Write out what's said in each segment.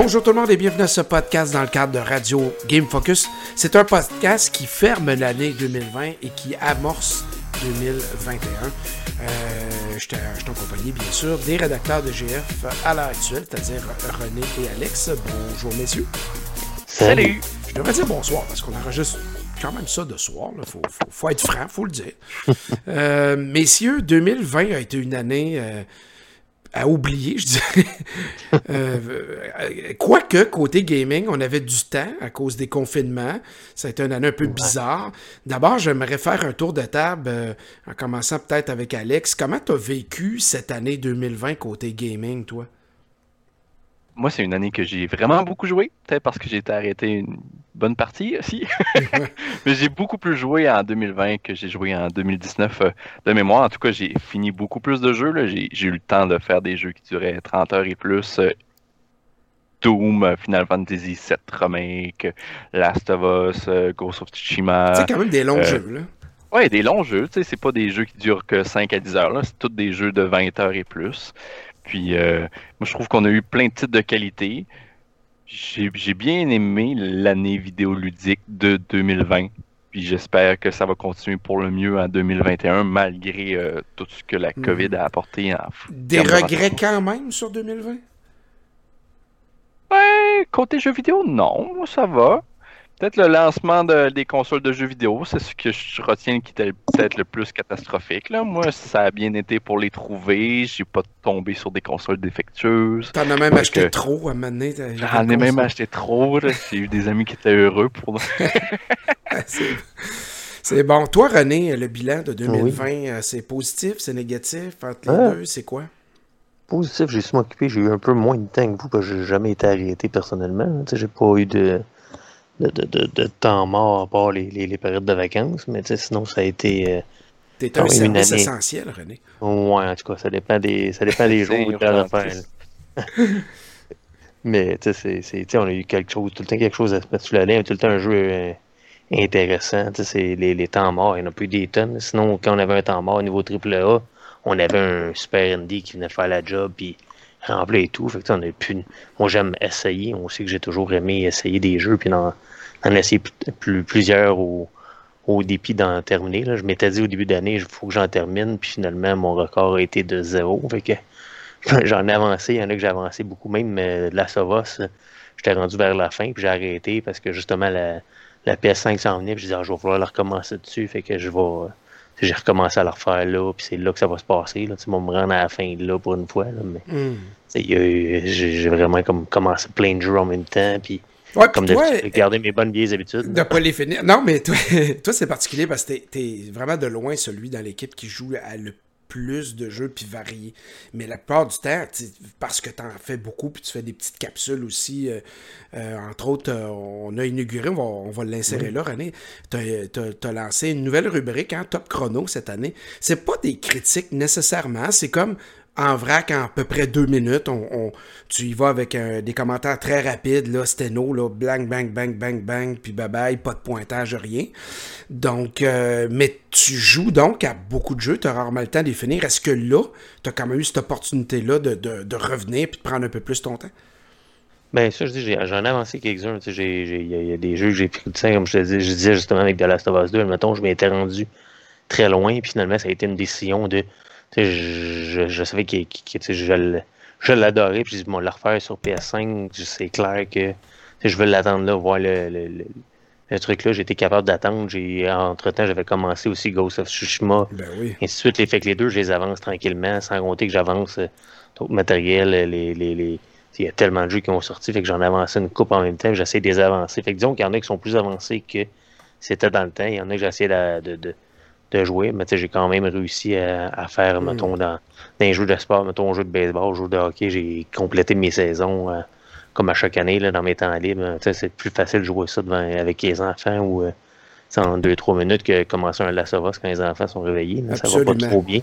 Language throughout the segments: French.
Bonjour tout le monde et bienvenue à ce podcast dans le cadre de Radio Game Focus. C'est un podcast qui ferme l'année 2020 et qui amorce 2021. Euh, je suis en compagnie, bien sûr, des rédacteurs de GF à l'heure actuelle, c'est-à-dire René et Alex. Bonjour, messieurs. Salut. Je devrais dire bonsoir parce qu'on enregistre quand même ça de soir. Il faut, faut, faut, être franc, faut le dire. euh, messieurs, 2020 a été une année euh, à oublier, je dirais. euh, Quoique, côté gaming, on avait du temps à cause des confinements. Ça a été une année un peu bizarre. D'abord, j'aimerais faire un tour de table, euh, en commençant peut-être avec Alex. Comment tu as vécu cette année 2020 côté gaming, toi? Moi, c'est une année que j'ai vraiment beaucoup joué, peut-être parce que j'ai été arrêté une bonne partie aussi. Mais j'ai beaucoup plus joué en 2020 que j'ai joué en 2019 euh, de mémoire. En tout cas, j'ai fini beaucoup plus de jeux. J'ai eu le temps de faire des jeux qui duraient 30 heures et plus. Euh, Doom, euh, Final Fantasy VII Remake, Last of Us, Ghost of Tsushima. C'est quand même des longs jeux, là. Ouais, des longs jeux. C'est pas des jeux qui durent que 5 à 10 heures. C'est tous des jeux de 20 heures et plus. Puis, moi, je trouve qu'on a eu plein de titres de qualité. J'ai bien aimé l'année vidéoludique de 2020. Puis, j'espère que ça va continuer pour le mieux en 2021, malgré euh, tout ce que la COVID a apporté. En Des regrets quand même sur 2020? Ouais, côté jeux vidéo, non. Moi, ça va. Peut-être le lancement de, des consoles de jeux vidéo, c'est ce que je retiens qui était peut-être le plus catastrophique. Là. Moi, ça a bien été pour les trouver. J'ai pas tombé sur des consoles défectueuses. T'en as même acheté trop à moment J'en ai même acheté trop. J'ai eu des amis qui étaient heureux pour. c'est bon. Toi, René, le bilan de 2020, oui. c'est positif, c'est négatif? Entre les ah. deux, c'est quoi? Positif, j'ai su m'occuper. J'ai eu un peu moins de temps que vous parce que j'ai jamais été arrêté personnellement. J'ai pas eu de de, de, de, temps mort à part les, les, les, périodes de vacances, mais sinon ça a été. Euh, T'es un service année... essentiel, René. Ouais, en tout cas, ça dépend des, ça dépend des jours où tu faire. mais tu sais, on a eu quelque chose, tout le temps quelque chose à se mettre sur la ligne, tout le temps un jeu euh, intéressant. Les temps morts, il n'y en a plus des tonnes. Sinon, quand on avait un temps mort au niveau AAA, on avait un super indie qui venait faire la job, puis remplir et tout. Fait que, on. Moi, j'aime essayer. On sait que j'ai toujours aimé essayer des jeux, puis en, en essayer plus, plusieurs au, au dépit d'en terminer. Là. Je m'étais dit au début d'année, il faut que j'en termine, puis finalement, mon record a été de zéro. Fait que j'en ai avancé. Il y en a que j'ai avancé beaucoup même, mais la Sovos, j'étais rendu vers la fin, puis j'ai arrêté parce que justement, la, la PS5 s'en venait, je disais, ah, je vais vouloir la recommencer dessus. Fait que je vais j'ai recommencé à le refaire là, puis c'est là que ça va se passer. Là. Tu me rendre à la fin là pour une fois. Là, mais mm. j'ai vraiment comme commencé plein de jeux en même temps, puis ouais, comme de garder mes bonnes vieilles habitudes. De pas les finir. Non, mais toi, toi c'est particulier parce que t'es es vraiment de loin celui dans l'équipe qui joue à le plus de jeux puis variés. Mais la plupart du temps, parce que tu en fais beaucoup puis tu fais des petites capsules aussi, euh, euh, entre autres, euh, on a inauguré, on va, on va l'insérer là, René, tu as, lancé une nouvelle rubrique, hein, Top Chrono cette année. C'est pas des critiques nécessairement, c'est comme en vrac en à peu près deux minutes. On, tu y vas avec un, des commentaires très rapides, là, sténo, là, bang, bang, bang, bang, bang, puis bye bye, pas de pointage, rien. Donc, euh, mais tu joues donc à beaucoup de jeux, tu as rarement le temps de les finir. Est-ce que là, tu as quand même eu cette opportunité-là de, de, revenir puis de prendre un peu plus ton temps? Ben ça, je dis, j'en ai avancé quelques-uns. Il y, y, a des jeux que j'ai pris de temps, comme je te disais justement avec The Last of Us 2, mettons, je m'étais rendu très loin, puis finalement, ça a été une décision de je, savais que, que, que je, je l'adorais, puis je dis, bon, le refaire sur PS5, c'est clair que je veux l'attendre là, voir le, le, le, le truc là, j'étais capable d'attendre. J'ai Entre-temps, j'avais commencé aussi Ghost of Tsushima. Ben oui. Ainsi de suite, les fait que les deux, je les avance tranquillement, sans compter que j'avance d'autres matériels, les, les, les, il y a tellement de jeux qui ont sorti, fait que j'en avancé une coupe en même temps, j'essaie de les avancer. Fait que disons qu'il y en a qui sont plus avancés que c'était dans le temps. Il y en a que j'essaie de, de, de de jouer, mais j'ai quand même réussi à, à faire, mm. mettons, dans, dans un jeu de sport, mettons, un jeu de baseball, un jeu de hockey, j'ai complété mes saisons euh, comme à chaque année là, dans mes temps libres. C'est plus facile de jouer ça devant, avec les enfants ou euh, en 2-3 minutes que commencer un Us quand les enfants sont réveillés. Là, ça va pas trop bien.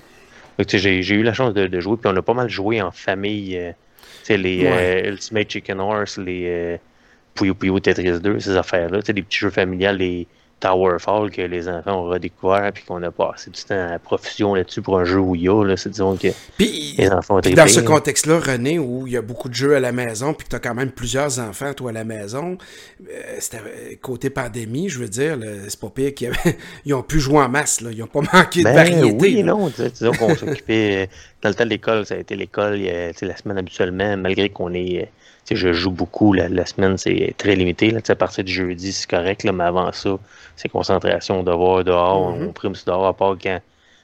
J'ai eu la chance de, de, jouer, puis on a pas mal joué en famille. Euh, les ouais. Ultimate Chicken Horse, les Puyo Puyo Tetris 2, ces affaires-là, des petits jeux familiales, les Towerfall que les enfants ont redécouvert puis qu'on a passé du temps à profusion là-dessus pour un jeu Wii là, c'est disons que les enfants ont été Dans ce contexte-là, René, où il y a beaucoup de jeux à la maison puis que tu as quand même plusieurs enfants, toi, à la maison, euh, c'était euh, côté pandémie, je veux dire, c'est pas pire qu'ils ils ont pu jouer en masse, là. ils n'ont pas manqué de ben variété. Oui, non, disons qu'on s'occupait, dans le temps de l'école, ça a été l'école la semaine habituellement, malgré qu'on est je joue beaucoup. La, semaine, c'est très limité. Là, à partir du jeudi, c'est correct, là, mais avant ça, c'est concentration, devoir, dehors. Mm-hmm. On prime dehors, à part quand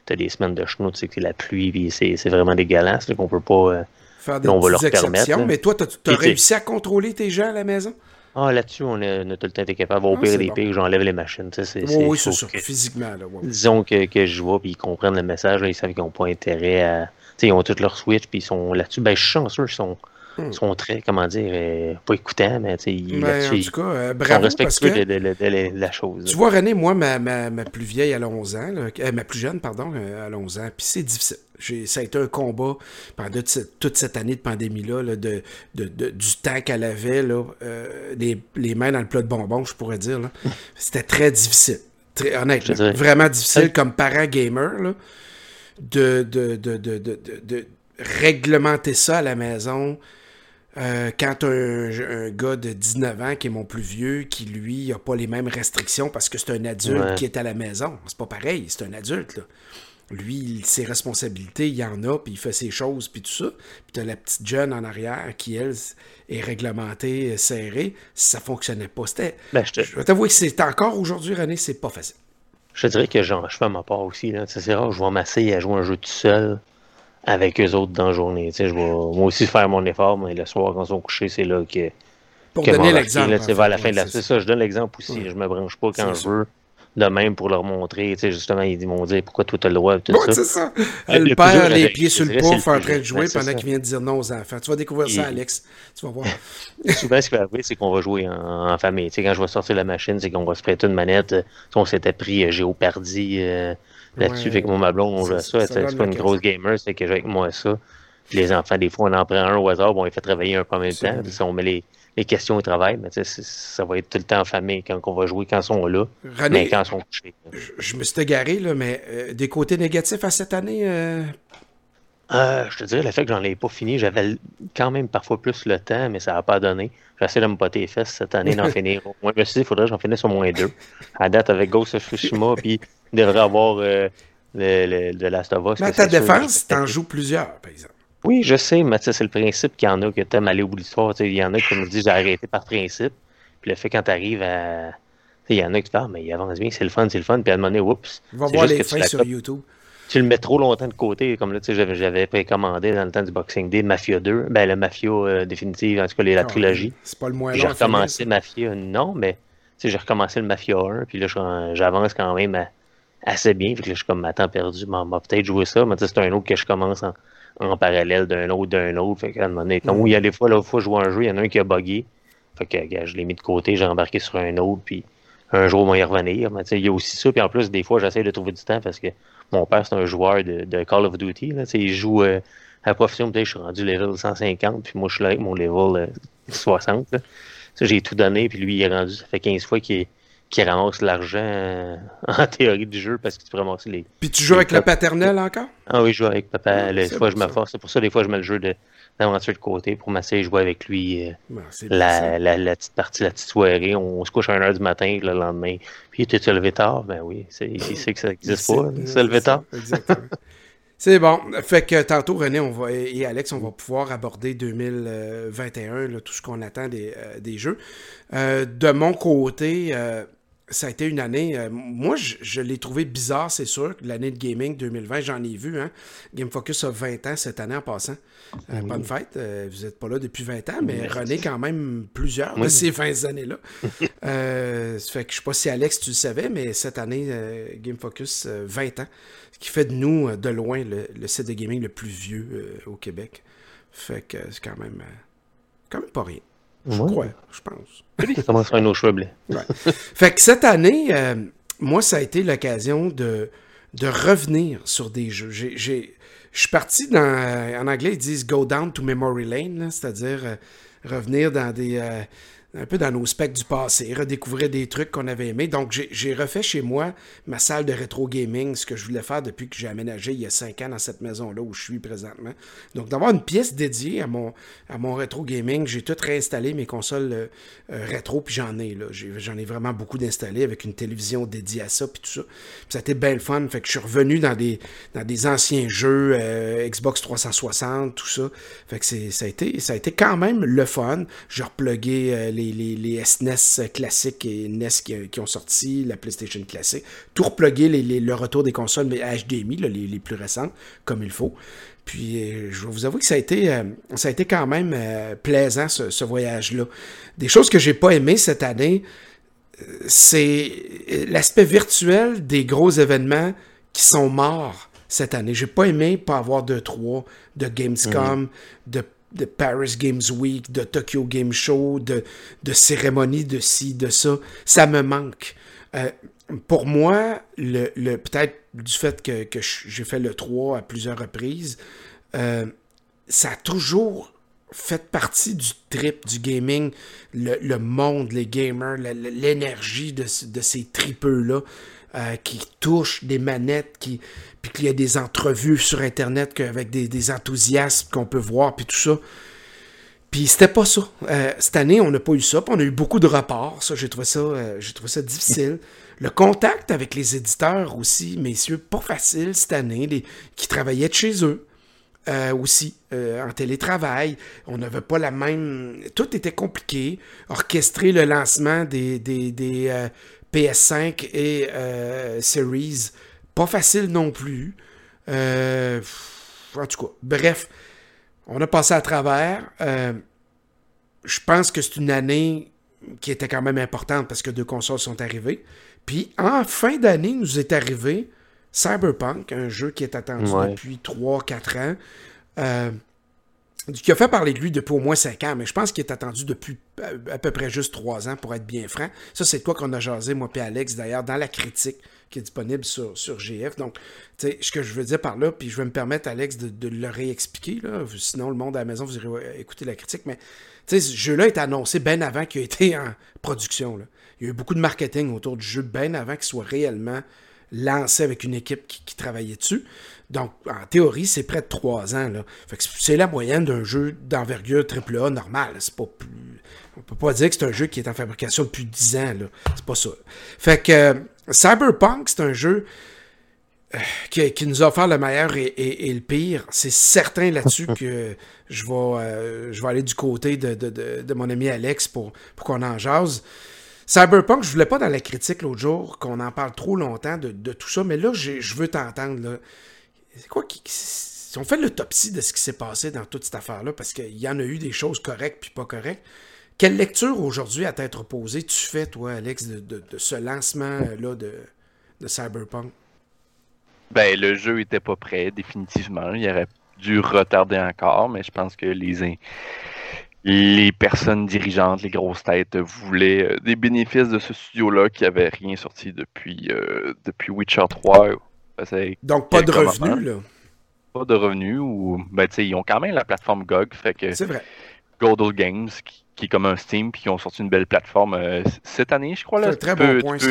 tu as des semaines de chenot, tu sais que c'est la pluie, c'est vraiment dégueulasse, qu'on peut pas. Euh, Faire des on va leur exceptions, mais toi, tu as, réussi à contrôler tes gens à la maison? Ah, là-dessus, on a, tout le temps été capable. Au ah, pire des pires, j'enlève les machines. oui, c'est ça, physiquement. Là, Disons que, que, je vois, puis ils comprennent le message, ils savent qu'ils n'ont pas intérêt à. ils ont toutes leurs Switch, puis ils sont là-dessus. Ben, je suis chanceux, ils sont Hmm. sont très, comment dire, euh, pas écoutants, mais ils, ben, en tout cas, euh, bravo, sont de, la chose. Tu vois, René, moi, ma, ma, ma plus vieille, à 11 ans, euh, ma plus jeune, pardon, à 11 ans, puis c'est difficile. Ça a été un combat pendant toute cette année de pandémie-là, de, de, du temps qu'elle avait, là, les, les, mains dans le plat de bonbons, je pourrais dire. C'était très difficile. Très, honnêtement, vraiment difficile comme parent gamer de, de, de, de, réglementer ça à la maison, euh, quand un, un, gars de 19 ans qui est mon plus vieux, qui lui n'a pas les mêmes restrictions parce que c'est un adulte qui est à la maison. C'est pas pareil, c'est un adulte. Là. Lui, ses responsabilités, il en a, puis il fait ses choses, puis tout ça. Puis t'as la petite jeune en arrière qui, elle, est réglementée, serrée. Ça fonctionnait pas. C'était. Ben, je, te... je vais t'avouer que c'est encore aujourd'hui, René, c'est pas facile. Je te dirais que genre, je fais ma part aussi. C'est rare, je vais m'asseoir à jouer un jeu tout seul avec eux autres dans la journée. je vais moi aussi faire mon effort, mais le soir, quand ils sont couchés, c'est là que. Pour donner l'exemple. vers la fin de la C'est ça, je donne l'exemple aussi. Je me branche pas quand je veux de même pour leur montrer. Tu sais, justement, ils m'ont dit pourquoi toi tu as le droit. Tout ça. c'est ça. Le, père, les pieds sur le pouf en train de jouer pendant qu'il vient de dire non aux enfants. Tu vas découvrir ça, Alex. Tu vas voir. Souvent, ce qui va arriver, c'est qu'on va jouer en, famille. Tu sais, quand je vais sortir la machine, c'est qu'on va se prêter une manette. on s'était pris euh, Géopardy. Euh, là-dessus. fait que mon ma blonde, on joue ça. C'est pas une grosse gamer, c'est que j'ai avec moi ça. les enfants, des fois, on en prend un au hasard, bon, on les fait travailler un peu en même temps. on met les, les questions au travail, mais ça va être tout le temps en famille quand on va jouer, quand ils sont là, mais quand ils sont couchés. Je, me suis égaré, là, mais euh, des côtés négatifs à cette année? Euh? Euh, je te dirais, le fait que j'en ai pas fini, j'avais quand même parfois plus le temps, mais ça n'a pas donné. Essayé de me botter les fesses cette année d'en finir. Moi, je me suis dit, il faudrait que j'en finisse au moins deux. À date, avec Ghost of Tsushima, puis il devrait avoir le, le, Last of Us. Mais à ta défense, tu en joues plusieurs, par exemple. Oui, je sais, mais c'est le principe qu'il y en a que t'aimes aller au bout de l'histoire. Il y en a qui me disent j'ai arrêté par principe. Puis le fait quand t'arrives à. Il y en a qui disent mais il avance bien, c'est le fun, c'est le fun. Puis à un moment donné, oups. Va voir les fins sur YouTube. Tu le mets trop longtemps de côté. Comme là, j'avais précommandé dans le temps du Boxing Day Mafia 2. Ben, le Mafia euh, définitive, en tout cas, la ah, trilogie. C'est pas le moins J'ai recommencé Mafia, non, mais j'ai recommencé le Mafia 1. Puis là, j'avance quand même assez bien. Puis là, je suis comme, ma temps perdu. M'a peut-être joué ça. Mais c'est un autre que je commence en en parallèle d'un autre, d'un autre. Fait qu'à un moment donné, il y a des fois, là, je vois un jeu, il y en a un qui a buggé. Fait que je l'ai mis de côté, j'ai embarqué sur un autre, puis un jour, on va y revenir. Mais il y a aussi ça, puis en plus, des fois, j'essaie de trouver du temps parce que mon père, c'est un joueur de, Call of Duty. Là, il joue euh, à profession, peut-être je suis rendu level 150, puis moi, je suis là avec mon level 60. Euh, j'ai tout donné, puis lui, il est rendu, ça fait 15 fois qu'il ramasse l'argent euh, en théorie du jeu parce que tu peux ramasser les. Puis tu joues avec le paternel encore? Ah oui, je joue avec papa. des fois, je me force. C'est pour ça, des fois, je mets le jeu d'aventure de, côté pour m'asseoir et jouer avec lui euh, la, la, petite partie, la petite soirée. On, se couche à 1h du matin le lendemain. Puis, tu es levé tard? Ben oui, il sait que ça n'existe pas, se lever tard. Exactement. C'est bon. Fait que tantôt, René on va, et Alex, on va pouvoir aborder 2021, tout ce qu'on attend des, euh, des jeux. de mon côté, ça a été une année. Euh, moi, je, l'ai trouvé bizarre, c'est sûr. L'année de gaming 2020, j'en ai vu. Hein. Game Focus a 20 ans cette année en passant. Euh, bonne fête. Euh, vous n'êtes pas là depuis 20 ans, mais René, quand même, plusieurs de ces 20 années-là. fait que je sais pas si Alex, tu le savais, mais cette année, Game Focus, 20 ans. Ce qui fait de nous, de loin, le, le site de gaming le plus vieux au Québec. Fait que c'est quand même, quand même pas rien. Je crois, je pense. Ça commence à un autre Fait que cette année, euh, moi, ça a été l'occasion de, de revenir sur des jeux. J'ai, je suis parti dans. Euh, en anglais, ils disent go down to memory lane, c'est-à-dire euh, revenir dans des, un peu dans nos specs du passé, redécouvrir des trucs qu'on avait aimés. Donc, j'ai refait chez moi ma salle de rétro gaming, ce que je voulais faire depuis que j'ai aménagé il y a cinq ans dans cette maison-là où je suis présentement. Donc, d'avoir une pièce dédiée à mon, à mon rétro gaming, j'ai tout réinstallé mes consoles euh, euh, rétro, puis j'en ai, là. J'en ai, vraiment beaucoup d'installés avec une télévision dédiée à ça, puis tout ça. Puis ça a été bien le fun. Fait que je suis revenu dans des, dans des anciens jeux, euh, Xbox 360, tout ça. Fait que ça a, été, ça a été quand même le fun. J'ai replugué les, les, les, SNES classiques et NES qui, ont sorti, la PlayStation classique. Tout replugué, les, le retour des consoles mais HDMI, les, les, plus récentes, comme il faut. Puis je vais vous avouer que ça a été, ça a été quand même plaisant, ce, voyage-là. Des choses que j'ai pas aimées cette année, c'est l'aspect virtuel des gros événements qui sont morts cette année. J'ai pas aimé pas avoir de 3, de Gamescom, de, de, Paris Games Week, de Tokyo Game Show, de, de cérémonies de ci, de ça. Ça me manque. Euh, pour moi, le, le peut-être du fait que, que j'ai fait le 3 à plusieurs reprises, euh, ça a toujours fait partie du trip du gaming, le, le monde, les gamers, l'énergie de, de, ces tripeux-là. Euh, qui touchent des manettes, qui, puis qu'il y a des entrevues sur Internet avec des, des enthousiasmes qu'on peut voir, puis tout ça. Puis c'était pas ça. Euh, cette année, on n'a pas eu ça. Puis on a eu beaucoup de reports. Ça, j'ai trouvé ça, euh, ça difficile. Le contact avec les éditeurs aussi, messieurs, pas facile cette année, qui travaillaient de chez eux. aussi en télétravail. On n'avait pas la même. Tout était compliqué. Orchestrer le lancement des, des, des PS5 et euh, Series. Pas facile non plus. Euh, en tout cas, bref, on a passé à travers. Euh, je pense que c'est une année qui était quand même importante parce que deux consoles sont arrivées. Puis en fin d'année, nous est arrivé Cyberpunk, un jeu qui est attendu depuis 3-4 ans qui a fait parler de lui depuis au moins 5 ans, mais je pense qu'il est attendu depuis à peu près juste 3 ans, pour être bien franc. Ça, c'est quoi qu'on a jasé, moi et Alex, d'ailleurs, dans la critique qui est disponible sur, GF. Donc, tu sais, ce que je veux dire par là, puis je vais me permettre, Alex, de, le réexpliquer, là, sinon le monde à la maison, vous irez écouter la critique, mais tu sais, ce jeu-là est annoncé bien avant qu'il ait été en production. Il y a eu beaucoup de marketing autour du jeu bien avant qu'il soit réellement lancé avec une équipe qui travaillait dessus. Donc, en théorie, c'est près de 3 ans. Là. c'est la moyenne d'un jeu d'envergure AAA normal. C'est pas plus. On peut pas dire que c'est un jeu qui est en fabrication depuis 10 ans. Là. C'est pas ça. Fait que euh, Cyberpunk, c'est un jeu euh, qui, nous a offert le meilleur et, le pire. C'est certain là-dessus que je vais, euh, je vais aller du côté de, mon ami Alex pour, pour qu'on en jase. Cyberpunk, je voulais pas dans la critique l'autre jour qu'on en parle trop longtemps de, tout ça, mais là, je veux t'entendre. C'est quoi. Si on fait l'autopsie de ce qui s'est passé dans toute cette affaire-là, parce qu'il y en a eu des choses correctes puis pas correctes, quelle lecture aujourd'hui à t'être posée tu fais, toi, Alex, de, ce lancement-là de, de Cyberpunk? Ben, le jeu était pas prêt, définitivement. Il aurait dû retarder encore, mais je pense que les, les personnes dirigeantes, les grosses têtes, voulaient euh, des bénéfices de ce studio-là qui avait rien sorti depuis, euh, depuis Witcher 3 donc, pas de revenus, là. Pas de revenus, ou. Ben, tu sais, ils ont quand même la plateforme GOG, fait que. C'est vrai. Godel Games, qui, est comme un Steam, puis qui ont sorti une belle plateforme euh, cette année, je crois. là. C'est un très bon point, ça.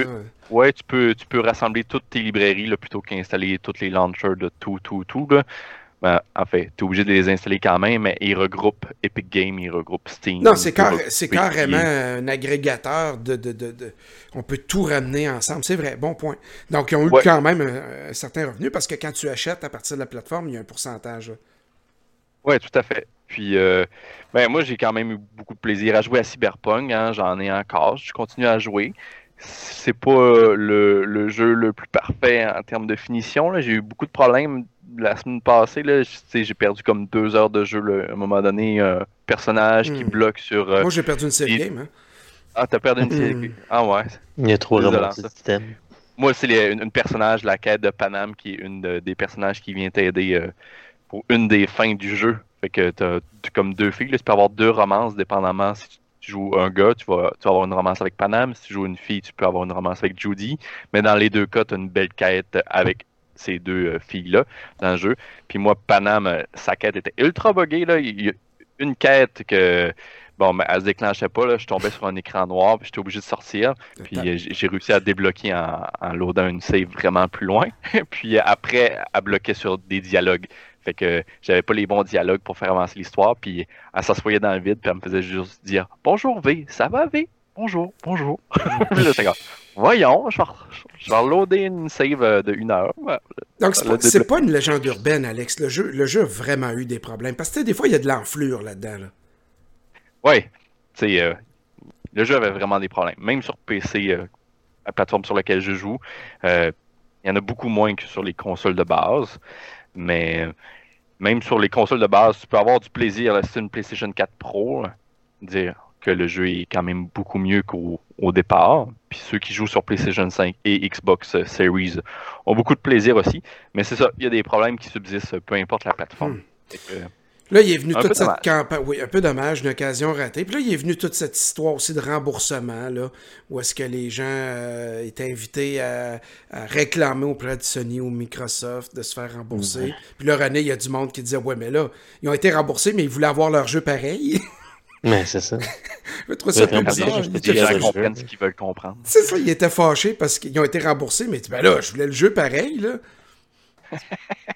Ouais, tu peux, tu peux rassembler toutes tes librairies, là, plutôt qu'installer toutes les launchers de tout, tout, tout, là. Ben, en fait, tu es obligé de les installer quand même, mais ils regroupent Epic Games, ils regroupent Steam. Non, c'est, carrément un agrégateur de, de, On peut tout ramener ensemble. C'est vrai, bon point. Donc, ils ont eu quand même un, certain revenu parce que quand tu achètes à partir de la plateforme, il y a un pourcentage. Oui, tout à fait. Puis, euh, ben, moi, j'ai quand même eu beaucoup de plaisir à jouer à Cyberpunk. Hein, j'en ai encore. Je continue à jouer c'est pas le, le, jeu le plus parfait en termes de finition. J'ai eu beaucoup de problèmes la semaine passée, j'ai perdu comme deux heures de jeu. À un moment donné, un personnage qui hmm. bloque sur. Euh, Moi, j'ai perdu une série game. Hein. Ah, t'as perdu une série hmm. Ah, ouais. Il y a trop de système. Moi, c'est une, personnage, la quête de Panam, qui est une des personnages qui vient t'aider euh, pour une des fins du jeu. Fait que t'as comme deux filles. tu peux avoir deux romances, dépendamment si tu joues un gars, tu vas, tu vas, avoir une romance avec Panam. Si tu joues une fille, tu peux avoir une romance avec Judy. Mais dans les deux cas, tu as une belle quête avec ces deux euh, filles-là dans le jeu. Puis moi, Panam, euh, sa quête était ultra buggée. Là. Il y a une quête que Bon, mais elle se déclenchait pas, là. Je tombais sur un écran noir, puis j'étais obligé de sortir. Puis euh, j'ai réussi à débloquer en, en loadant une save vraiment plus loin. puis après, à bloquer sur des dialogues. Fait que j'avais pas les bons dialogues pour faire avancer l'histoire. Puis elle s'assoyait dans le vide, puis elle me faisait juste dire Bonjour V, ça va V? Bonjour, bonjour. Voyons, je vais, je reloader une save euh, de une heure. Donc, c'est pas, une légende urbaine, Alex. Le jeu, le jeu a vraiment eu des problèmes. Parce que des fois, il y a de l'enflure là-dedans. Là. Oui, euh, le jeu avait vraiment des problèmes. Même sur PC, euh, la plateforme sur laquelle je joue, euh, il y en a beaucoup moins que sur les consoles de base. Mais même sur les consoles de base, tu peux avoir du plaisir. C'est une PlayStation 4 Pro. dire que le jeu est quand même beaucoup mieux qu'au départ. Puis ceux qui jouent sur PlayStation 5 et Xbox Series ont beaucoup de plaisir aussi. Mais c'est ça, il y a des problèmes qui subsistent, peu importe la plateforme. Hmm. Là, il est venu toute cette campagne. Oui, un peu dommage, une occasion ratée. Puis là, il est venu toute cette histoire aussi de remboursement, là, où est-ce que les gens euh, étaient invités à, réclamer auprès de Sony ou Microsoft de se faire rembourser. Puis là, René, il y a du monde qui disait Ouais, mais là, ils ont été remboursés, mais ils voulaient avoir leur jeu pareil. Mais c'est ça. je trouve ça bizarre. Ce qu'ils veulent comprendre. C'est ça, ils étaient fâchés parce qu'ils ont été remboursés, mais ben là, je voulais le jeu pareil, là.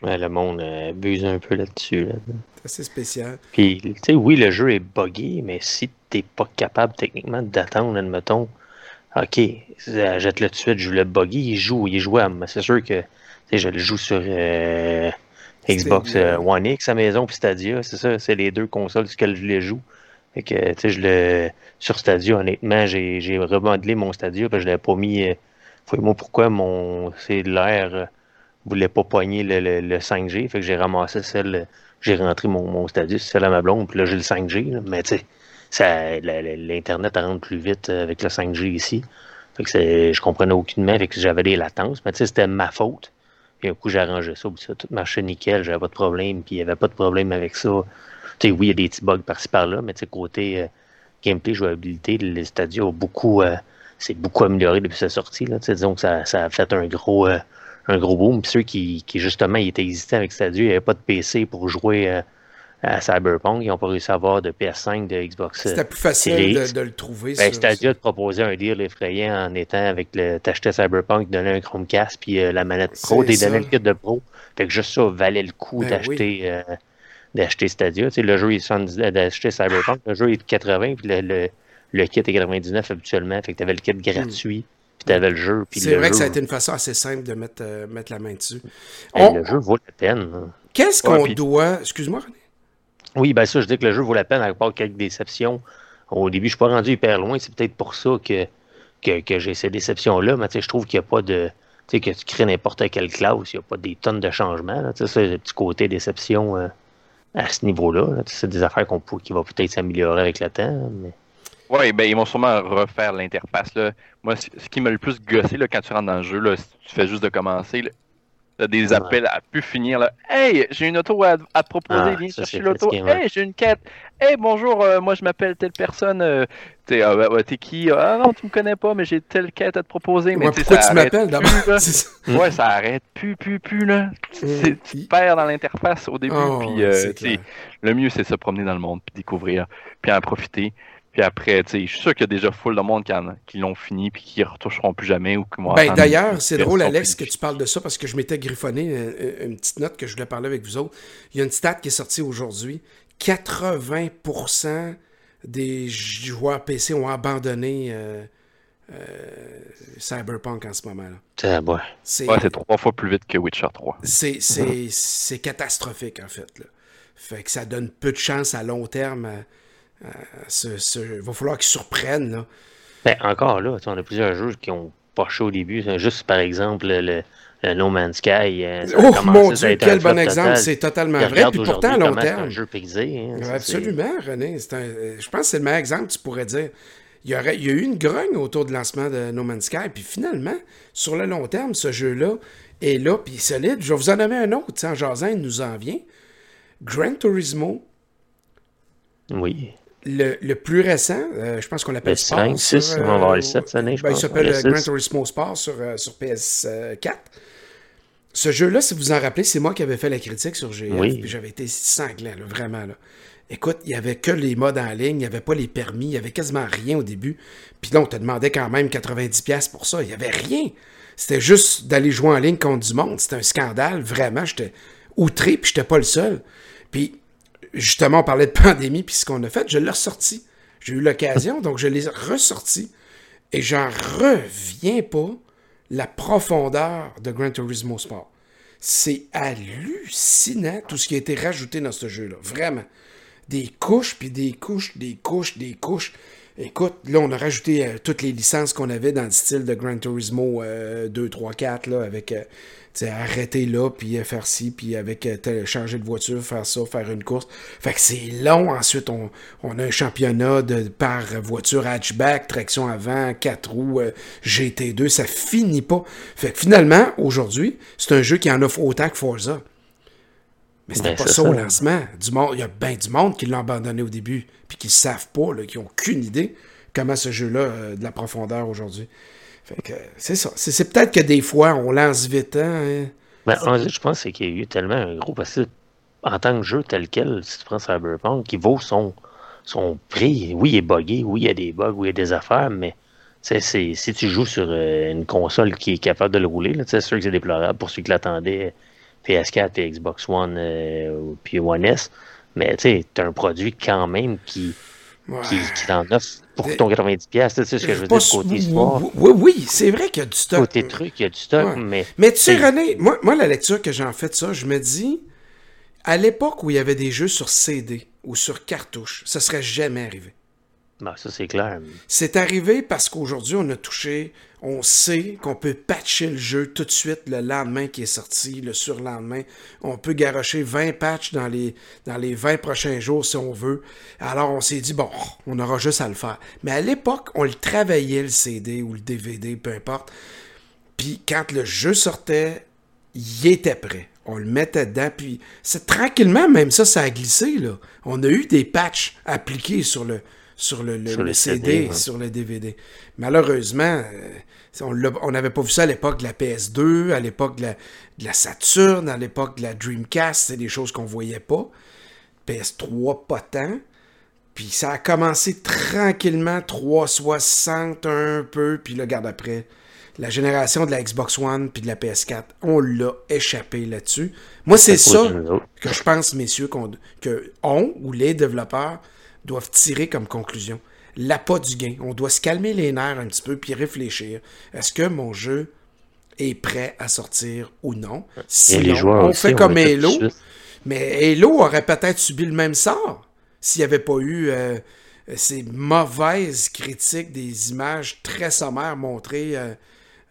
ouais, le monde abuse un peu là-dessus. Là. C'est assez spécial. Puis, tu sais, oui, le jeu est buggé, mais si t'es pas capable techniquement d'attendre, admettons, ok, jette-le tout de suite, je le buggy, il joue, il est jouable. Mais c'est sûr que je le joue sur euh, Xbox euh, One X à maison puis Stadia, c'est ça, c'est les deux consoles sur lesquelles je les joue. Fait que, tu sais, je le. Sur Stadia, honnêtement, j'ai remodelé mon Stadia, parce que je l'avais pas mis. Euh, moi pourquoi mon cellulaire voulait pas poigner le, 5G. Fait que j'ai ramassé celle, j'ai rentré mon, mon Stadius, celle à ma blonde, puis là j'ai le 5G. mais tu sais, l'Internet rentre plus vite avec le 5G ici. Fait que je comprenais aucunement, fait que j'avais des latences, mais tu sais, c'était ma faute. Puis un coup, j'ai arrangé ça, ça, tout marchait nickel, j'avais pas de problème, puis il y avait pas de problème avec ça. Sais, oui, il y a des petits bugs par-ci par-là, mais tu sais, côté euh, gameplay, jouabilité, le Stadia a beaucoup, euh, c'est beaucoup amélioré depuis sa sortie, là. Tu sais, disons que ça, ça a fait un gros, euh, un gros boom. Puis ceux qui, qui justement étaient hésités avec Stadia, il n'y avait pas de PC pour jouer à Cyberpunk. Ils n'ont pas réussi à avoir de PS5, de Xbox. C'était plus facile de, le trouver. Ben, Stadia te proposait un deal effrayant en étant avec le. T'achetais Cyberpunk, donnais un Chromecast, puis euh, la manette Pro, t'es donné le kit de Pro. Fait que juste ça valait le coup ben d'acheter. Euh, d'acheter Stadia. Tu sais, le jeu est d'acheter Cyberpunk, le jeu est de 80, puis le, le, kit est 99 habituellement. Fait que tu avais le kit gratuit t'avais le jeu. C'est vrai que ça a été une façon assez simple de mettre, euh, mettre la main dessus. Le jeu vaut la peine. Hein. Qu'est-ce qu'on doit. Excuse-moi, René? Oui, ben ça, je dis que le jeu vaut la peine, à part quelques déceptions. Au début, je suis pas rendu hyper loin. C'est peut-être pour ça que, que, j'ai ces déceptions-là. Mais je trouve qu'il n'y a pas de. Tu sais, que tu crées n'importe quelle classe, il n'y a pas des tonnes de changements. C'est le petit côté déception euh, à ce niveau-là. c'est des affaires qu'on qui vont peut-être s'améliorer avec le temps. Oui, ben ils vont sûrement refaire l'interface. Moi, ce qui m'a le plus gossé là, quand tu rentres dans le jeu, là, si tu fais juste de commencer, t'as des appels à pu finir. Là. Hey, j'ai une auto à, te proposer, ah, viens chercher l'auto. Hey, j'ai une quête. Hey, bonjour, euh, moi je m'appelle telle personne. Euh, t'es euh, qui? Ah non, tu me connais pas, mais j'ai telle quête à te proposer. Mais pourquoi tu m'appelles d'abord? Ouais, ça arrête plus, plus, plus. Là. Tu, tu perds dans l'interface au début. Oh, puis, le mieux, c'est de se promener dans le monde, puis découvrir, puis en profiter. Puis après, tu sais, je suis sûr qu'il y a déjà full de monde qui, qui l'ont fini puis qui ne retoucheront plus jamais ou qui Ben d'ailleurs, c'est drôle, Alex, que tu parles de ça parce que je m'étais griffonné euh, euh, une, petite note que je voulais parler avec vous autres. Il y a une stat qui est sortie aujourd'hui. 80% des joueurs PC ont abandonné euh, Cyberpunk en ce moment-là. ouais. C'est trois fois plus vite que Witcher 3. C'est catastrophique, en fait. Là. Fait que ça donne peu de chance à long terme il va falloir qu'ils surprennent. Là. Ben, encore là, on a plusieurs jeux qui ont pas chaud au début. Juste par exemple le, No Man's Sky. Euh, oh mon Dieu, quel bon exemple, c'est totalement vrai. Puis pourtant à long terme. un jeu hein, absolument, René. je pense que c'est le meilleur exemple, tu pourrais dire. Il y, aurait, il y a eu une grogne autour de lancement de No Man's Sky, puis finalement, sur le long terme, ce jeu-là est là, puis solide. Je vais vous en nommer un autre, en jasant, il nous en vient. Gran Turismo. Oui. Le, plus récent, euh, je pense qu'on l'appelle Sport. 5, 6, on va avoir le 7 cette année, je ben, pense. Il s'appelle Gran Turismo Sport sur, euh, sur PS4. Ce jeu-là, si vous en rappelez, c'est moi qui avais fait la critique sur GF. Oui. J'avais été sanglant, vraiment. Là. Écoute, il n'y avait que les modes en ligne, il n'y avait pas les permis, il n'y avait quasiment rien au début. Puis là, on te demandait quand même 90$ pour ça. Il n'y avait rien. C'était juste d'aller jouer en ligne contre du monde. C'était un scandale, vraiment. J'étais outré, puis j'étais pas le seul. Puis, justement, on parlait de pandémie, puis ce qu'on a fait, je l'ai ressorti. J'ai eu l'occasion, donc je l'ai ressorti. Et j'en reviens pas la profondeur de Gran Turismo Sport. C'est hallucinant tout ce qui a été rajouté dans ce jeu-là. Vraiment. Des couches, puis des couches, des couches, des couches. Écoute, là, on a rajouté euh, toutes les licences qu'on avait dans le style de Gran Turismo 2, 3, 4, là, avec euh, arrêter là, puis euh, faire ci, puis avec changer de voiture, faire ça, faire une course. Fait que c'est long. Ensuite, on, on, a un championnat de par voiture hatchback, traction avant, 4 roues, GT2. Ça finit pas. Fait que finalement, aujourd'hui, c'est un jeu qui en offre autant que Forza. Mais c'était ben, pas ça, au lancement. Du monde, il y a bien du monde qui l'a abandonné au début, puis qui ne savent pas, là, qui n'ont aucune idée comment ce jeu-là a de la profondeur aujourd'hui. C'est ça. C'est peut-être que des fois, on lance vite. Hein? Ben, je pense qu'il y a eu tellement un gros. Parce que en tant que jeu tel quel, si tu prends Cyberpunk, qui vaut son, son prix, oui, il est buggé, oui, il y a des bugs, oui, il y a des affaires, mais si tu joues sur euh, une console qui est capable de le rouler, c'est sûr que c'est déplorable pour ceux qui l'attendaient PS4 et Xbox One euh, puis One S. Mais tu sais, un produit quand même qui, qui, t'en offre pour ton 90$. Tu sais ce que je veux dire côté sport. Oui, oui, c'est vrai qu'il y a du stock. Côté truc, il y a du stock, mais. Mais tu sais, René, moi, moi, la lecture que j'ai en fait ça, je me dis, à l'époque où il y avait des jeux sur CD ou sur cartouche, ça serait jamais arrivé. Ben, ça, c'est clair. C'est arrivé parce qu'aujourd'hui, on a touché, on sait qu'on peut patcher le jeu tout de suite le lendemain qui est sorti, le surlendemain. On peut garocher 20 patchs dans les, dans les 20 prochains jours si on veut. Alors, on s'est dit, bon, on aura juste à le faire. Mais à l'époque, on le travaillait, le CD ou le DVD, peu importe. Puis quand le jeu sortait, il était prêt. On le mettait dedans, puis c'est tranquillement, même ça, ça a glissé, là. On a eu des patchs appliqués sur le, sur le, CD, sur le DVD. Malheureusement, euh, on n'avait pas vu ça à l'époque de la PS2, à l'époque de la, Saturn, à l'époque de la Dreamcast, c'est des choses qu'on voyait pas. PS3, pas tant. Puis ça a commencé tranquillement, 360 un peu, puis là, garde après. La génération de la Xbox One puis de la PS4, on l'a échappé là-dessus. Moi, c'est ça que je pense, messieurs, qu'on, que on ou les développeurs doivent tirer comme conclusion. L'appât du gain. On doit se calmer les nerfs un petit peu puis réfléchir. Est-ce que mon jeu est prêt à sortir ou non? Sinon, on fait comme Halo. Mais Halo aurait peut-être subi le même sort s'il n'y avait pas eu euh, ces mauvaises critiques des images très sommaires montrées euh,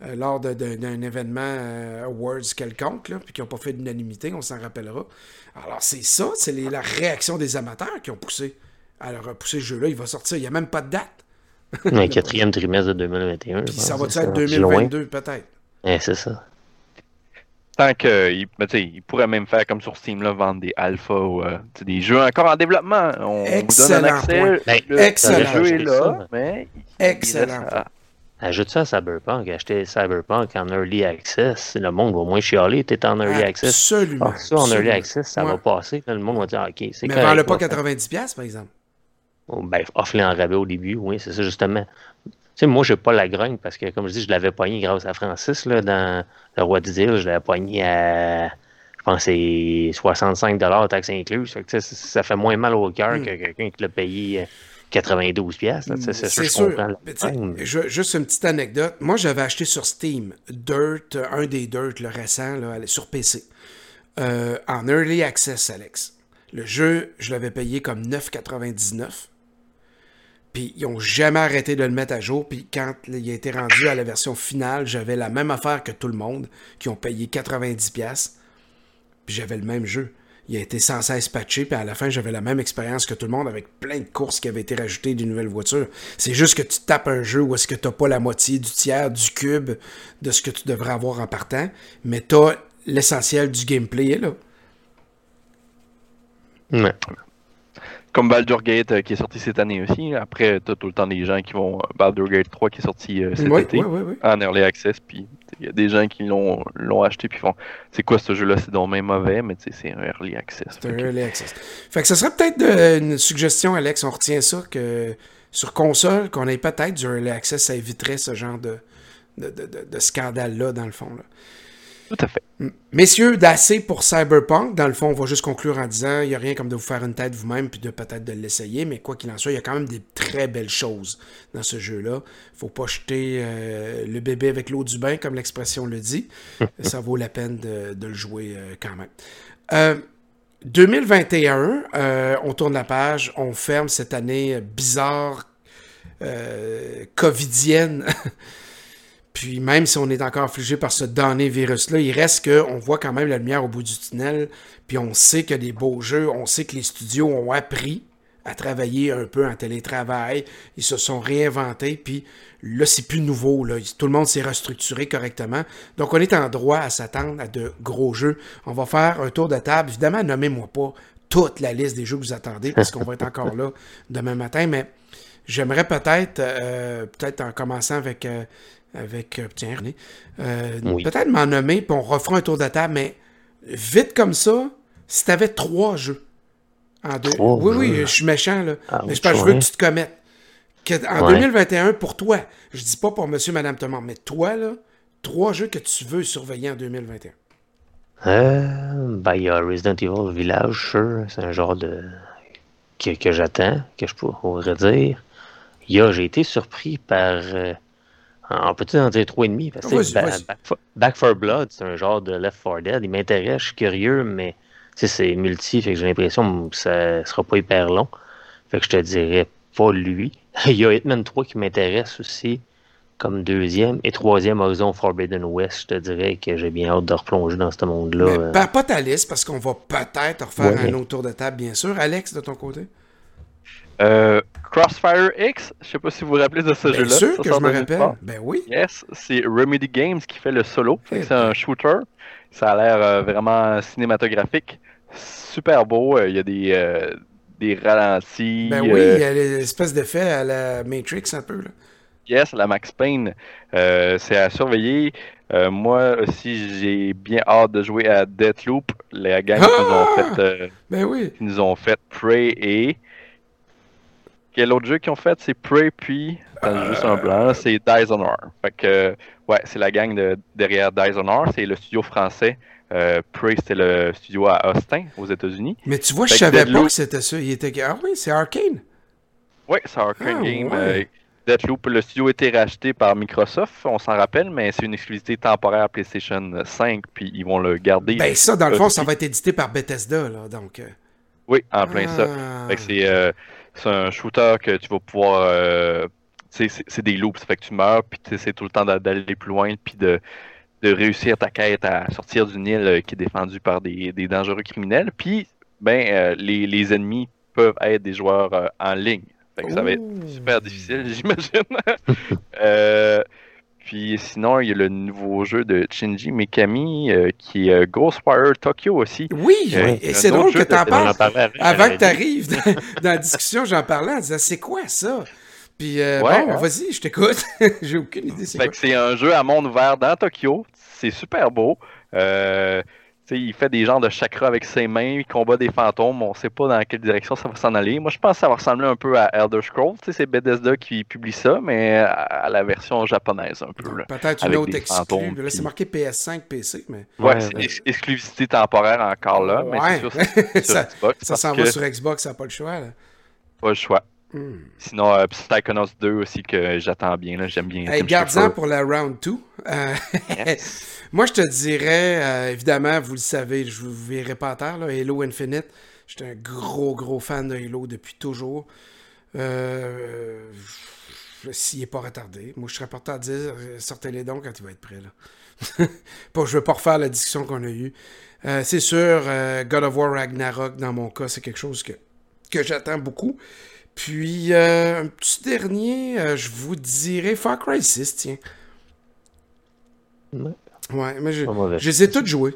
euh, lors d'un événement Awards quelconque, puis qui n'ont pas fait d'unanimité, on s'en rappellera. Alors c'est ça, c'est la réaction des amateurs qui ont poussé alors, repousser ce jeu-là. Il va sortir. Il n'y a même pas de date. Un quatrième trimestre de 2021. Puis ça va être 2022 peut-être? Eh, c'est ça. Tant qu'il ben, il pourrait même faire comme sur Steam, là, vendre des alphas ou euh, des jeux encore en développement. On Excellent donne un accès. Ben, le, Excellent. jeu est là, mais. Excellent. Ajoute ça à Cyberpunk. Acheter Cyberpunk en Early Access. Le monde va au moins chialer. T'es en Early Access. Absolument. Ah, ça, en Early Access, ça va passer. le monde va dire, OK, c'est Mais vends-le pas 90$, par exemple. Ben, offre-les en rabais au début, oui, c'est ça, justement. Tu sais, moi, j'ai pas la grogne parce que, comme je dis, je l'avais pogné grâce à Francis, là, dans Le Roi du Deal. Je l'avais pogné à, je pense, c'est 65 taxes incluses. Ça, ça fait moins mal au cœur hmm. que quelqu'un qui l'a payé 92 pièces. C'est sûr, je juste une petite anecdote. Moi, j'avais acheté sur Steam Dirt, un des Dirt, le récent, là, sur PC, euh, en Early Access, Alex. Le jeu, je l'avais payé comme 9,99. Puis ils n'ont jamais arrêté de le mettre à jour. Puis quand il a été rendu à la version finale, j'avais la même affaire que tout le monde, qui ont payé 90$. Puis j'avais le même jeu. Il a été sans cesse patché, puis à la fin, j'avais la même expérience que tout le monde avec plein de courses qui avaient été rajoutées d'une nouvelle voiture. C'est juste que tu tapes un jeu où est-ce que tu n'as pas la moitié du tiers, du cube de ce que tu devrais avoir en partant, mais tu as l'essentiel du gameplay là. Ouais comme Baldur Gate euh, qui est sorti cette année aussi. Après, t'as tout le temps des gens qui vont. Euh, Baldur Gate 3 qui est sorti euh, cet été en Early Access, puis Il y a des gens qui l'ont acheté puis font c'est quoi ce jeu-là, c'est donc même mauvais, mais c'est un early access. C'est un early access. Fait que ça serait peut-être une suggestion, Alex, on retient ça, que sur console, qu'on ait peut-être du early access, ça éviterait ce genre de, de, de, de scandale-là, dans le fond. Là. Tout à fait. Messieurs, d'assez pour Cyberpunk. Dans le fond, on va juste conclure en disant il n'y a rien comme de vous faire une tête vous-même puis de peut-être de l'essayer, mais quoi qu'il en soit, il y a quand même des très belles choses dans ce jeu-là. faut pas jeter euh, le bébé avec l'eau du bain, comme l'expression le dit. Ça vaut la peine de, le jouer euh, quand même. 2021, euh, on tourne la page, on ferme cette année bizarre, covidienne. Puis même si on est encore affligé par ce damné virus-là, il reste qu'on voit quand même la lumière au bout du tunnel. Puis on sait qu'il y a des beaux jeux, on sait que les studios ont appris à travailler un peu en télétravail. Ils se sont réinventés, puis là, c'est plus nouveau. Là. Tout le monde s'est restructuré correctement. Donc, on est en droit à s'attendre à de gros jeux. On va faire un tour de table. Évidemment, nommez-moi pas toute la liste des jeux que vous attendez, parce qu'on va être encore là demain matin, mais j'aimerais peut-être, euh, peut-être en commençant avec euh, avec. Euh, tiens, René. Euh, peut-être m'en nommer, puis on refera un tour de table, mais vite comme ça, si t'avais trois jeux. En deux. oui, oui, je suis méchant, là. Ah, mais je, je veux que tu te commettes. en 2021, pour toi, je dis pas pour monsieur, madame, tout mais toi, là, trois jeux que tu veux surveiller en 2021. Euh, ben, il y a Resident Evil Village, sure. C'est un genre de. que, que j'attends, que je pourrais dire. Il y a, j'ai été surpris par on peut-tu en dire 3,5? Parce que Back, for Blood, c'est un genre de Left 4 Dead. Il m'intéresse, je suis curieux, mais c'est multi, fait que j'ai l'impression que ça sera pas hyper long. Fait que je te dirais pas lui. Il y a Hitman 3 qui m'intéresse aussi comme deuxième. Et troisième, Horizon Forbidden West, je te dirais que j'ai bien hâte de replonger dans ce monde-là. Mais, pas ta liste, parce qu'on va peut-être refaire un autre tour de table, bien sûr. Alex, de ton côté? Euh, Crossfire X, je sais pas si vous vous rappelez de ce jeu-là. Bien sûr que je me rappelle. Ben oui. Yes, c'est Remedy Games qui fait le solo. C'est un shooter. Ça a l'air euh, vraiment cinématographique. Super beau. Euh, il y a des, des ralentis. Ben oui, il y a l'espèce d'effet à la Matrix un peu. Là. Yes, la Max Payne. c'est à surveiller. moi aussi, j'ai bien hâte de jouer à Deathloop. Les gang qui nous ont ah! fait, ben oui. qui nous ont fait Prey et quel autre jeu qu'ils ont fait, c'est Prey, puis, juste un blanc, c'est Dishonored. Fait que, ouais, c'est la gang de, derrière Dishonored, c'est le studio français. Euh, Prey, c'était le studio à Austin, aux États-Unis. Mais tu vois, je savais pas que c'était ça. Il était... Ah oui, c'est Arkane. Oui, c'est Arkane ah, Game. Euh, Deathloop, le studio a été racheté par Microsoft, on s'en rappelle, mais c'est une exclusivité temporaire PlayStation 5, puis ils vont le garder. Ben ça, dans le fond, ça va être édité par Bethesda, là, donc... Euh. Oui, en plein ça. Ah. Fait que c'est c'est un shooter que tu vas pouvoir. Euh, c'est des loops, ça fait que tu meurs, puis tu essaies tout le temps d'aller plus loin, puis de, de, réussir ta quête à sortir d'une île euh, qui est défendue par des, des dangereux criminels. Puis, ben, euh, les, les, ennemis peuvent être des joueurs en ligne. Fait que ça va être super difficile, j'imagine. Puis sinon, il y a le nouveau jeu de Shinji Mikami euh, qui est euh, Ghostwire Tokyo aussi. Oui, euh, et c'est drôle que tu en parles. Avant que tu arrives dans, la discussion, j'en parlais en disant c'est quoi ça? Puis bon, hein? vas-y, je t'écoute. J'ai aucune idée. C'est c'est un jeu à monde ouvert dans Tokyo. C'est super beau. Euh, il fait des genres de chakras avec ses mains, il combat des fantômes, on sait pas dans quelle direction ça va s'en aller. Moi, je pense que ça va ressembler un peu à Elder Scrolls. C'est Bethesda qui publie ça, mais à la version japonaise un peu. Peut-être une autre exclue. Là, c'est marqué PS5, PC, mais... Ouais, c'est exclusivité temporaire encore là, mais c'est sur, ça, Xbox. Ça s'en va sur Xbox, ça n'a pas le choix. Là. Pas le choix. Hmm. Sinon, euh, Psychonauts 2 aussi que j'attends bien, j'aime bien. Hey, garde pour la round 2. Euh, moi, je te dirais, euh, évidemment, vous le savez, je vous verrai pas à terre, là, Halo Infinite. J'étais un gros, gros fan de Halo depuis toujours. Euh, S'il n'est pas retardé. Moi, je serais porté à dire, sortez-les donc quand il va être prêt. Là. pas, je veux pas refaire la discussion qu'on a eue. c'est sûr, God of War Ragnarok, dans mon cas, c'est quelque chose que, que j'attends beaucoup. Puis, euh, un petit dernier, euh, je vous dirais Far Cry 6, tiens. Ouais, mais je, je les ai tous joués.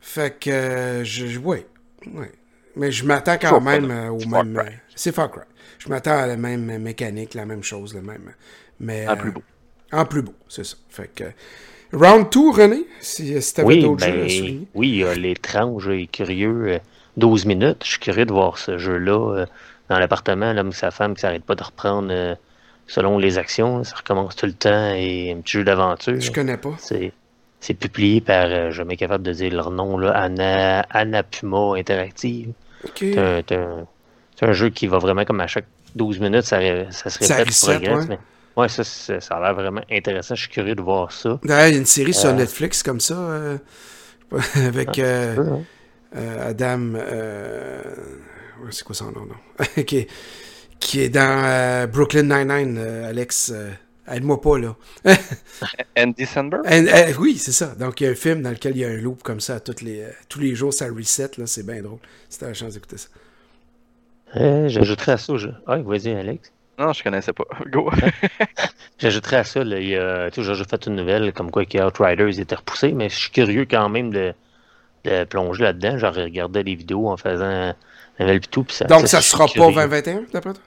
Fait que, euh, je, ouais, ouais. Mais je m'attends quand même au même. C'est Far Cry. Je m'attends à la même mécanique, la même chose, le même. Mais, en plus beau. En plus beau, c'est ça. Fait que. Round 2, René, si, si tu avais Oui, d'autres ben, jeux à souligner. oui, il y a l'étrange et curieux euh, 12 minutes. Je suis curieux de voir ce jeu-là euh, dans l'appartement, l'homme et sa femme qui s'arrêtent pas de reprendre euh, selon les actions. Ça recommence tout le temps et un petit jeu d'aventure. Je connais pas. C'est c'est publié par, euh, je suis jamais capable de dire leur nom, là, Anna, Anapuma Interactive. C'est un, jeu qui va vraiment comme à chaque 12 minutes, ça, ça se Ça répète, reset, progresse. ouais. Mais, ouais, ça, ça a l'air vraiment intéressant. Je suis curieux de voir ça. Il y a une série sur Euh. Netflix comme ça, euh, avec euh, Adam. c'est quoi son nom, non? qui, est, qui est dans euh, Brooklyn Nine-Nine, euh, Alex. Aide-moi pas, là. Andy Sandberg? And- euh, oui, c'est ça. Donc, il y a un film dans lequel il y a un loop comme ça, toutes les, euh, tous les jours, ça reset, là. C'est bien drôle. C'était la chance d'écouter ça. Euh, J'ajouterais à ça. Je... Ah, vas-y, Alex. Non, je connaissais pas. Go. J'ajouterais à ça, là, il y a, tu sais, j'ai fait une nouvelle comme quoi que Outriders était repoussé, mais je suis curieux quand même de, de plonger là-dedans. Genre, regarder les vidéos en faisant la nouvelle pis tout. Pis ça, Donc, ça suis sera pas curieux. 2021, d'après toi?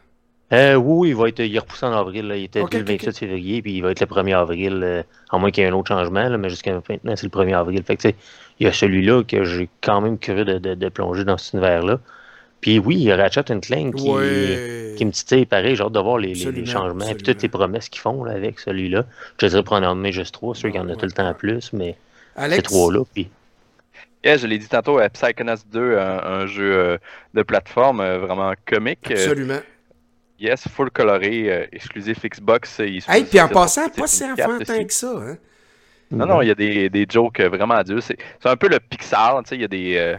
Euh, oui, il va être il est repoussé en avril. Là. Il était Ok, dû le ok, 27 février, puis il va être le 1er avril, euh, à moins qu'il y ait un autre changement, là, mais jusqu'à maintenant, c'est le 1er avril. Fait que, tu sais, il y a celui-là que j'ai quand même curieux de, de, de plonger dans cet univers-là. Puis oui, il y a Ratchet Clank qui, Ouais. qui me titille pareil. J'ai hâte de voir les, les- les Absolument, changements et toutes les promesses qu'ils font là, avec celui-là. Je dirais pour en nommer juste trois, sûr qu'il y en a Ouais, tout le temps plus, mais ces Alex, trois-là. Puis Yeah, je l'ai dit tantôt, euh, Psychonauts 2, un, un jeu de plateforme vraiment comique. Absolument. Yes, full coloré, euh, exclusif Xbox. euh, Hey, puis en passant, pas si enfantin que ça, hein? Non, non, il y a des, des jokes euh, vraiment adieux. C'est c'est un peu le Pixar, tu sais, il y a des... euh,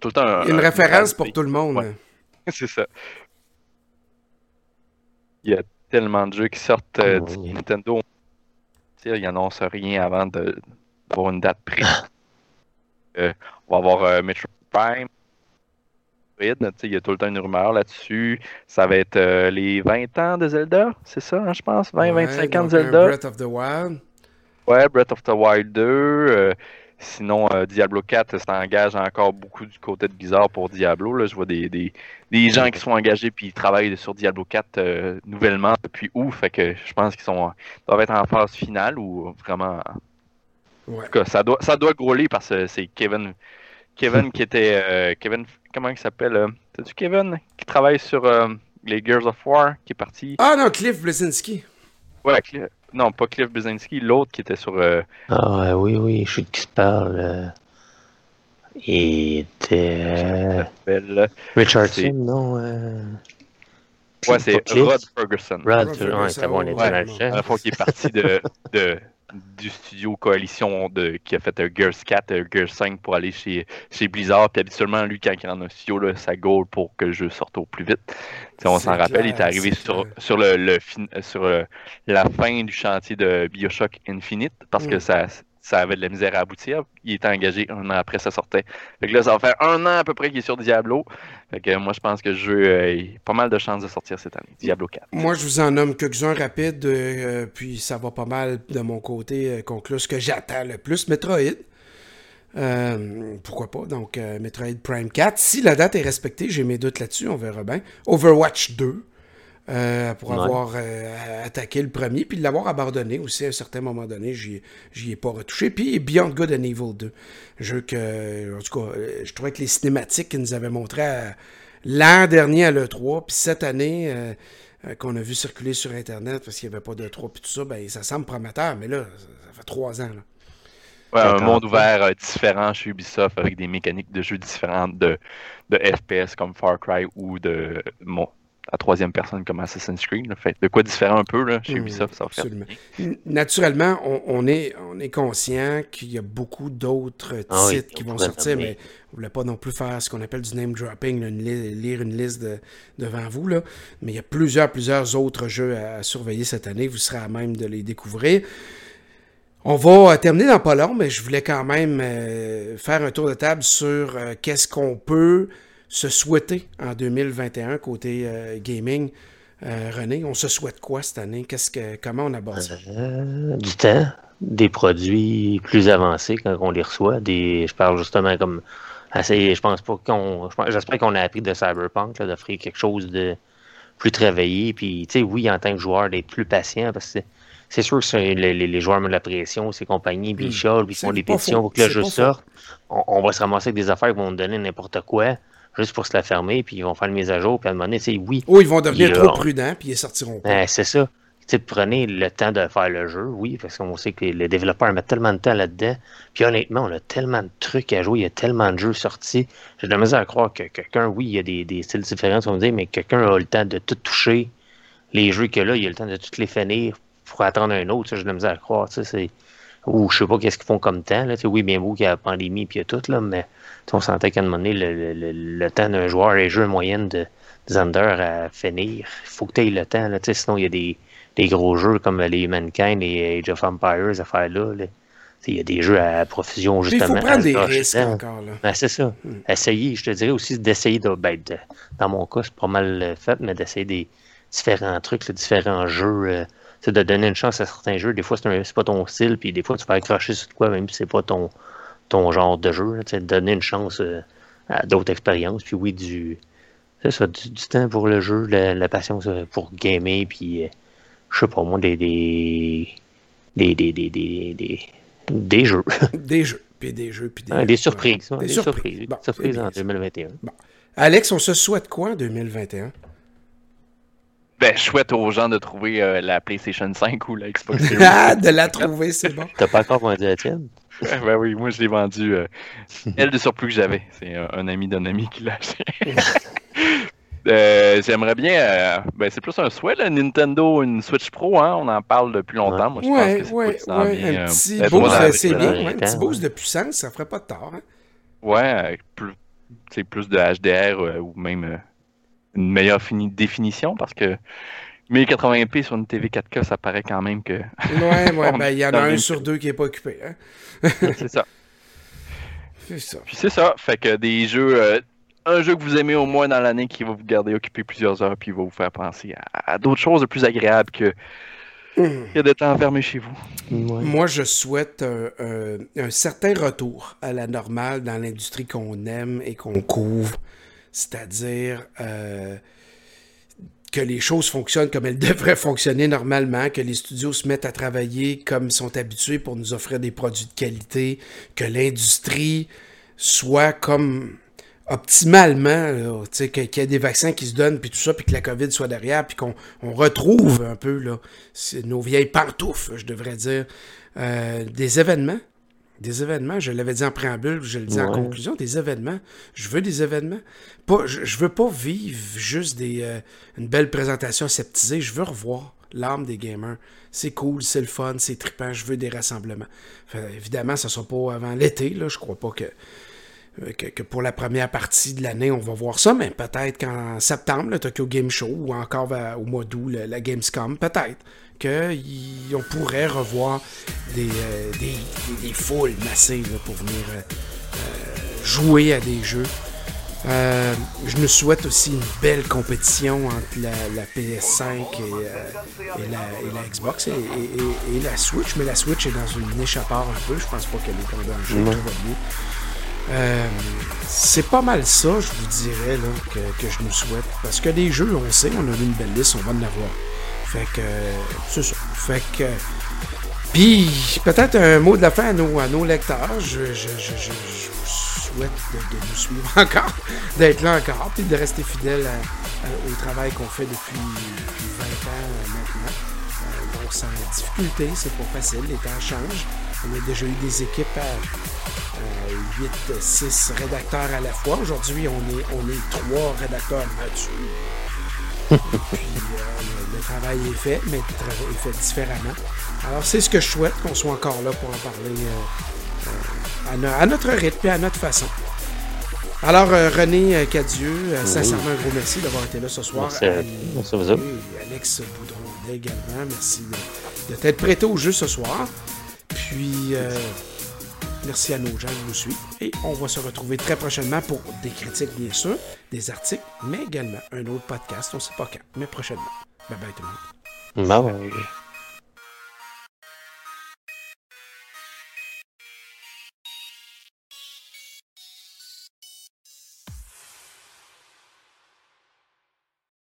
tout le temps un- Il y a une un- référence un- pour tout le monde. Ouais. C'est ça. Il y a tellement de jeux qui sortent euh, Oh, du oui. Nintendo. Tu sais, Ils n'annoncent rien avant de- d'avoir une date précise. Euh, on va avoir euh, Metroid Prime. Metroid, Il y a tout le temps une rumeur là-dessus. Ça va être euh, les 20 ans de Zelda, c'est ça, hein, je pense? 20, Ouais, 25 ans de un Zelda? Breath of the Wild. Ouais, Breath of the Wild 2. euh, sinon, euh, Diablo 4 s'engage encore beaucoup du côté de Blizzard pour Diablo. Là. Je vois des, des, des gens qui sont engagés puis ils travaillent sur Diablo 4 euh, nouvellement depuis août. Fait que je pense qu'ils sont doivent être en phase finale ou vraiment. En Ouais. tout cas, ça doit, ça doit grouler parce que c'est Kevin. Kevin qui était. euh, Kevin, comment il s'appelle euh, T'as-tu Kevin qui travaille sur euh, les Gears of War qui est parti Ah non, Cliff Blazinski. Ouais, Cli- non, pas Cliff Brzezinski, l'autre qui était sur. euh, Ah ouais, oui, oui, je sais de qui se parle. euh. Il était euh, s'appelle- Richardson, C'est- non? euh, Ouais, c'est Cliff? Rod Ferguson. Rod, Rod ouais, Ferguson, c'est bon, on était ouais. dans le À la champ. fois qui est parti de, de- du studio Coalition de, qui a fait un Gears 4, un Gears 5 pour aller chez, chez Blizzard. Puis habituellement, lui, quand il rentre dans un studio, là, ça goal pour que le jeu sorte au plus vite. Tu sais, on s'en rappelle, il est arrivé sur, sur, le, le sur le- la fin du chantier de Bioshock Infinite parce que Mm. ça, ça avait de la misère à aboutir. Il était engagé un an après ça sortait. Fait là, ça va faire un an à peu près qu'il est sur Diablo. Fait que moi, je pense que le jeu euh, pas mal de chances de sortir cette année. Diablo 4. Moi, je vous en nomme quelques-uns rapides, euh, puis ça va pas mal de mon côté euh, conclure ce que j'attends le plus. Metroid. Pourquoi pas? Donc, Metroid Prime 4. Si la date est respectée, j'ai mes doutes là-dessus, on verra bien. Overwatch 2. Euh, pour Ouais. avoir euh, attaqué le premier, puis l'avoir abandonné aussi à un certain moment donné, j'y j'y ai pas retouché. Puis Beyond Good and Evil 2, jeu que, en tout cas, euh, je trouvais que les cinématiques qu'ils nous avaient montrées l'an dernier à l'E3, puis cette année, euh, qu'on a vu circuler sur Internet parce qu'il n'y avait pas d'E3 puis tout ça, ben ça semble prometteur, mais là, ça, ça fait trois ans. Là. Ouais, un monde ouvert euh, différent chez Ubisoft avec des mécaniques de jeu différentes de, de FPS comme Far Cry ou de bon, la troisième personne comme Assassin's Creed. là. Fait de quoi différent un peu là, chez Mm, Ubisoft, ça va faire. absolument. Naturellement, on, on est, on est conscient qu'il y a beaucoup d'autres titres Ah oui, qui on vont sortir, mais on ne voulait pas non plus faire ce qu'on appelle du name dropping, là, une li- lire une liste de- devant vous. Là. Mais il y a plusieurs, plusieurs autres jeux à, à surveiller cette année. Vous serez à même de les découvrir. On va euh, terminer dans pas long, mais je voulais quand même euh, faire un tour de table sur euh, qu'est-ce qu'on peut se souhaiter en 2021 côté euh, gaming. Euh, René, on se souhaite quoi cette année? Qu'est-ce que, comment on aborde ça? Euh, du temps, des produits plus avancés quand on les reçoit. Des, je parle justement comme assez. Je pense pas qu'on. J'espère qu'on a appris de Cyberpunk, d'offrir quelque chose de plus travaillé. Puis, tu sais, oui, en tant que joueur, d'être plus patient parce que c'est sûr que les, les, joueurs mettent de la pression, ces compagnies, puis ils hmm. chialent, puis ils font des pétitions pour que le jeu sorte. On, va se ramasser avec des affaires qui vont nous donner n'importe quoi, juste pour se la fermer, puis ils vont faire une mise à jour, puis à un moment donné, oui. Ou ils vont devenir trop prudents, puis ils sortiront pas. Ben, c'est ça. prenez le temps de faire le jeu, oui, parce qu'on sait que les développeurs mettent tellement de temps là-dedans. Puis honnêtement, on a tellement de trucs à jouer, il y a tellement de jeux sortis. J'ai de la misère à croire que quelqu'un, oui, il y a des, des styles différents, on dire, mais quelqu'un a le temps de tout toucher. Les jeux qu'il a là, il a le temps de toutes les finir pour attendre un autre. Ça, j'ai de la misère à croire. C'est... Ou je sais pas qu'est-ce qu'ils font comme temps. Là. Oui, bien beau qu'il y a la pandémie puis tout, là, mais on sentait qu'à un moment donné, le, le, le, temps d'un joueur est jeu moyenne de Zander à finir. Il faut que tu aies le temps. Là, sinon, il y a des des gros jeux comme les Mankind et Age of Empires, affaires-là. Il y a des jeux à profusion, justement. Il faut prendre des risques encore. Là. Ben, c'est ça. Hmm. Essayer, je te dirais aussi d'essayer de, ben, dans mon cas, c'est pas mal fait, mais d'essayer des différents trucs, différents jeux. C'est euh, de donner une chance à certains jeux. Des fois, c'est pas ton style, puis des fois, tu vas accrocher sur quoi, même si c'est pas ton, ton genre de jeu. de donner une chance euh, à d'autres expériences. Puis oui, du, ça, du, temps pour le jeu, la, passion pour gamer, puis je sais pas moi, des, des, des, des, des, des, des jeux. des jeux, puis des jeux, puis des, des surprises. des, surprises. Bon, surprises en 2021. Bon. Alex, on se souhaite quoi en 2021? Ben, je souhaite aux gens de trouver euh, la PlayStation 5 ou la Xbox Series. ah, de la trouver, c'est bon. T'as pas encore vendu la tienne? ben oui, moi je l'ai vendu. Euh, elle de surplus que j'avais. C'est un, ami d'un ami qui l'a acheté. Euh, j'aimerais bien. Euh, ben, c'est plus un souhait, là, Nintendo, une Switch Pro, hein, on en parle depuis longtemps. Moi, je ouais, pense que ouais, ça ouais, bien, un petit euh, boost, c'est bien, ouais, un petit boost de puissance, ça ferait pas de tort. Hein? Ouais, plus, plus de HDR ou même une meilleure définition parce que 1080p sur une TV 4K, ça paraît quand même que. ouais, ouais, ben il y en a un sur deux qui est pas occupé. Hein? c'est ça. C'est ça. Puis c'est ça. Fait que des jeux un jeu que vous aimez au moins dans l'année qui va vous garder occupé plusieurs heures puis va vous faire penser à, d'autres choses de plus agréables que, que de temps enfermé chez vous. Moi, je souhaite un, certain retour à la normale dans l'industrie qu'on aime et qu'on couvre. C'est-à-dire euh, que les choses fonctionnent comme elles devraient fonctionner normalement, que les studios se mettent à travailler comme ils sont habitués pour nous offrir des produits de qualité, que l'industrie soit comme optimalement, qu'il y ait des vaccins qui se donnent, puis tout ça, puis que la COVID soit derrière, puis qu'on retrouve un peu là, nos vieilles pantoufles, je devrais dire, euh, des événements. Des événements, je l'avais dit en préambule, je le dis en conclusion, des événements. Je veux des événements. Pas, je, veux pas vivre juste des, euh, une belle présentation aseptisée, je veux revoir l'âme des gamers. C'est cool, c'est le fun, c'est trippant, je veux des rassemblements. évidemment, ça ne sera pas avant l'été, là, je crois pas que euh, que, pour la première partie de l'année, on va voir ça, mais peut-être qu'en septembre, le Tokyo Game Show, ou encore au mois d'août, la Gamescom, peut-être qu'on pourrait revoir des, euh, des, foules massives pour venir euh, jouer à des jeux. je me souhaite aussi une belle compétition entre la, PS5 et, la, Xbox et, la Switch, mais la Switch est dans une niche à part un peu. Je pense pas qu'elle est dans un jeu, tout va bien. Euh, c'est pas mal ça, je vous dirais, là, que, que, je nous souhaite. Parce que les jeux, on sait, on a une belle liste, on va en avoir. Fait que, c'est ça. Fait que. Puis, peut-être un mot de la fin à nos, à nos lecteurs. Je, je, je, je vous souhaite de, nous suivre encore, d'être là encore, puis de rester fidèle au travail qu'on fait depuis, depuis, 20 ans maintenant. Euh, donc, sans difficulté, c'est pas facile, les temps changent. On a déjà eu des équipes à 8, 6 rédacteurs à la fois. Aujourd'hui, on est, on est 3 rédacteurs matures. Puis euh, travail est fait, mais le travail est fait différemment. Alors, c'est ce que je souhaite, qu'on soit encore là pour en parler euh, euh, à, notre rythme et à notre façon. Alors, René Cadieux, sincèrement, un gros merci d'avoir été là ce soir. Merci, à, vous. Alex Boudron également, merci de, de t'être prêté au jeu ce soir. Puis, euh, merci à nos gens qui nous suivent. Et on va se retrouver très prochainement pour des critiques, bien sûr, des articles, mais également un autre podcast. On ne sait pas quand, mais prochainement. Bye bye tout.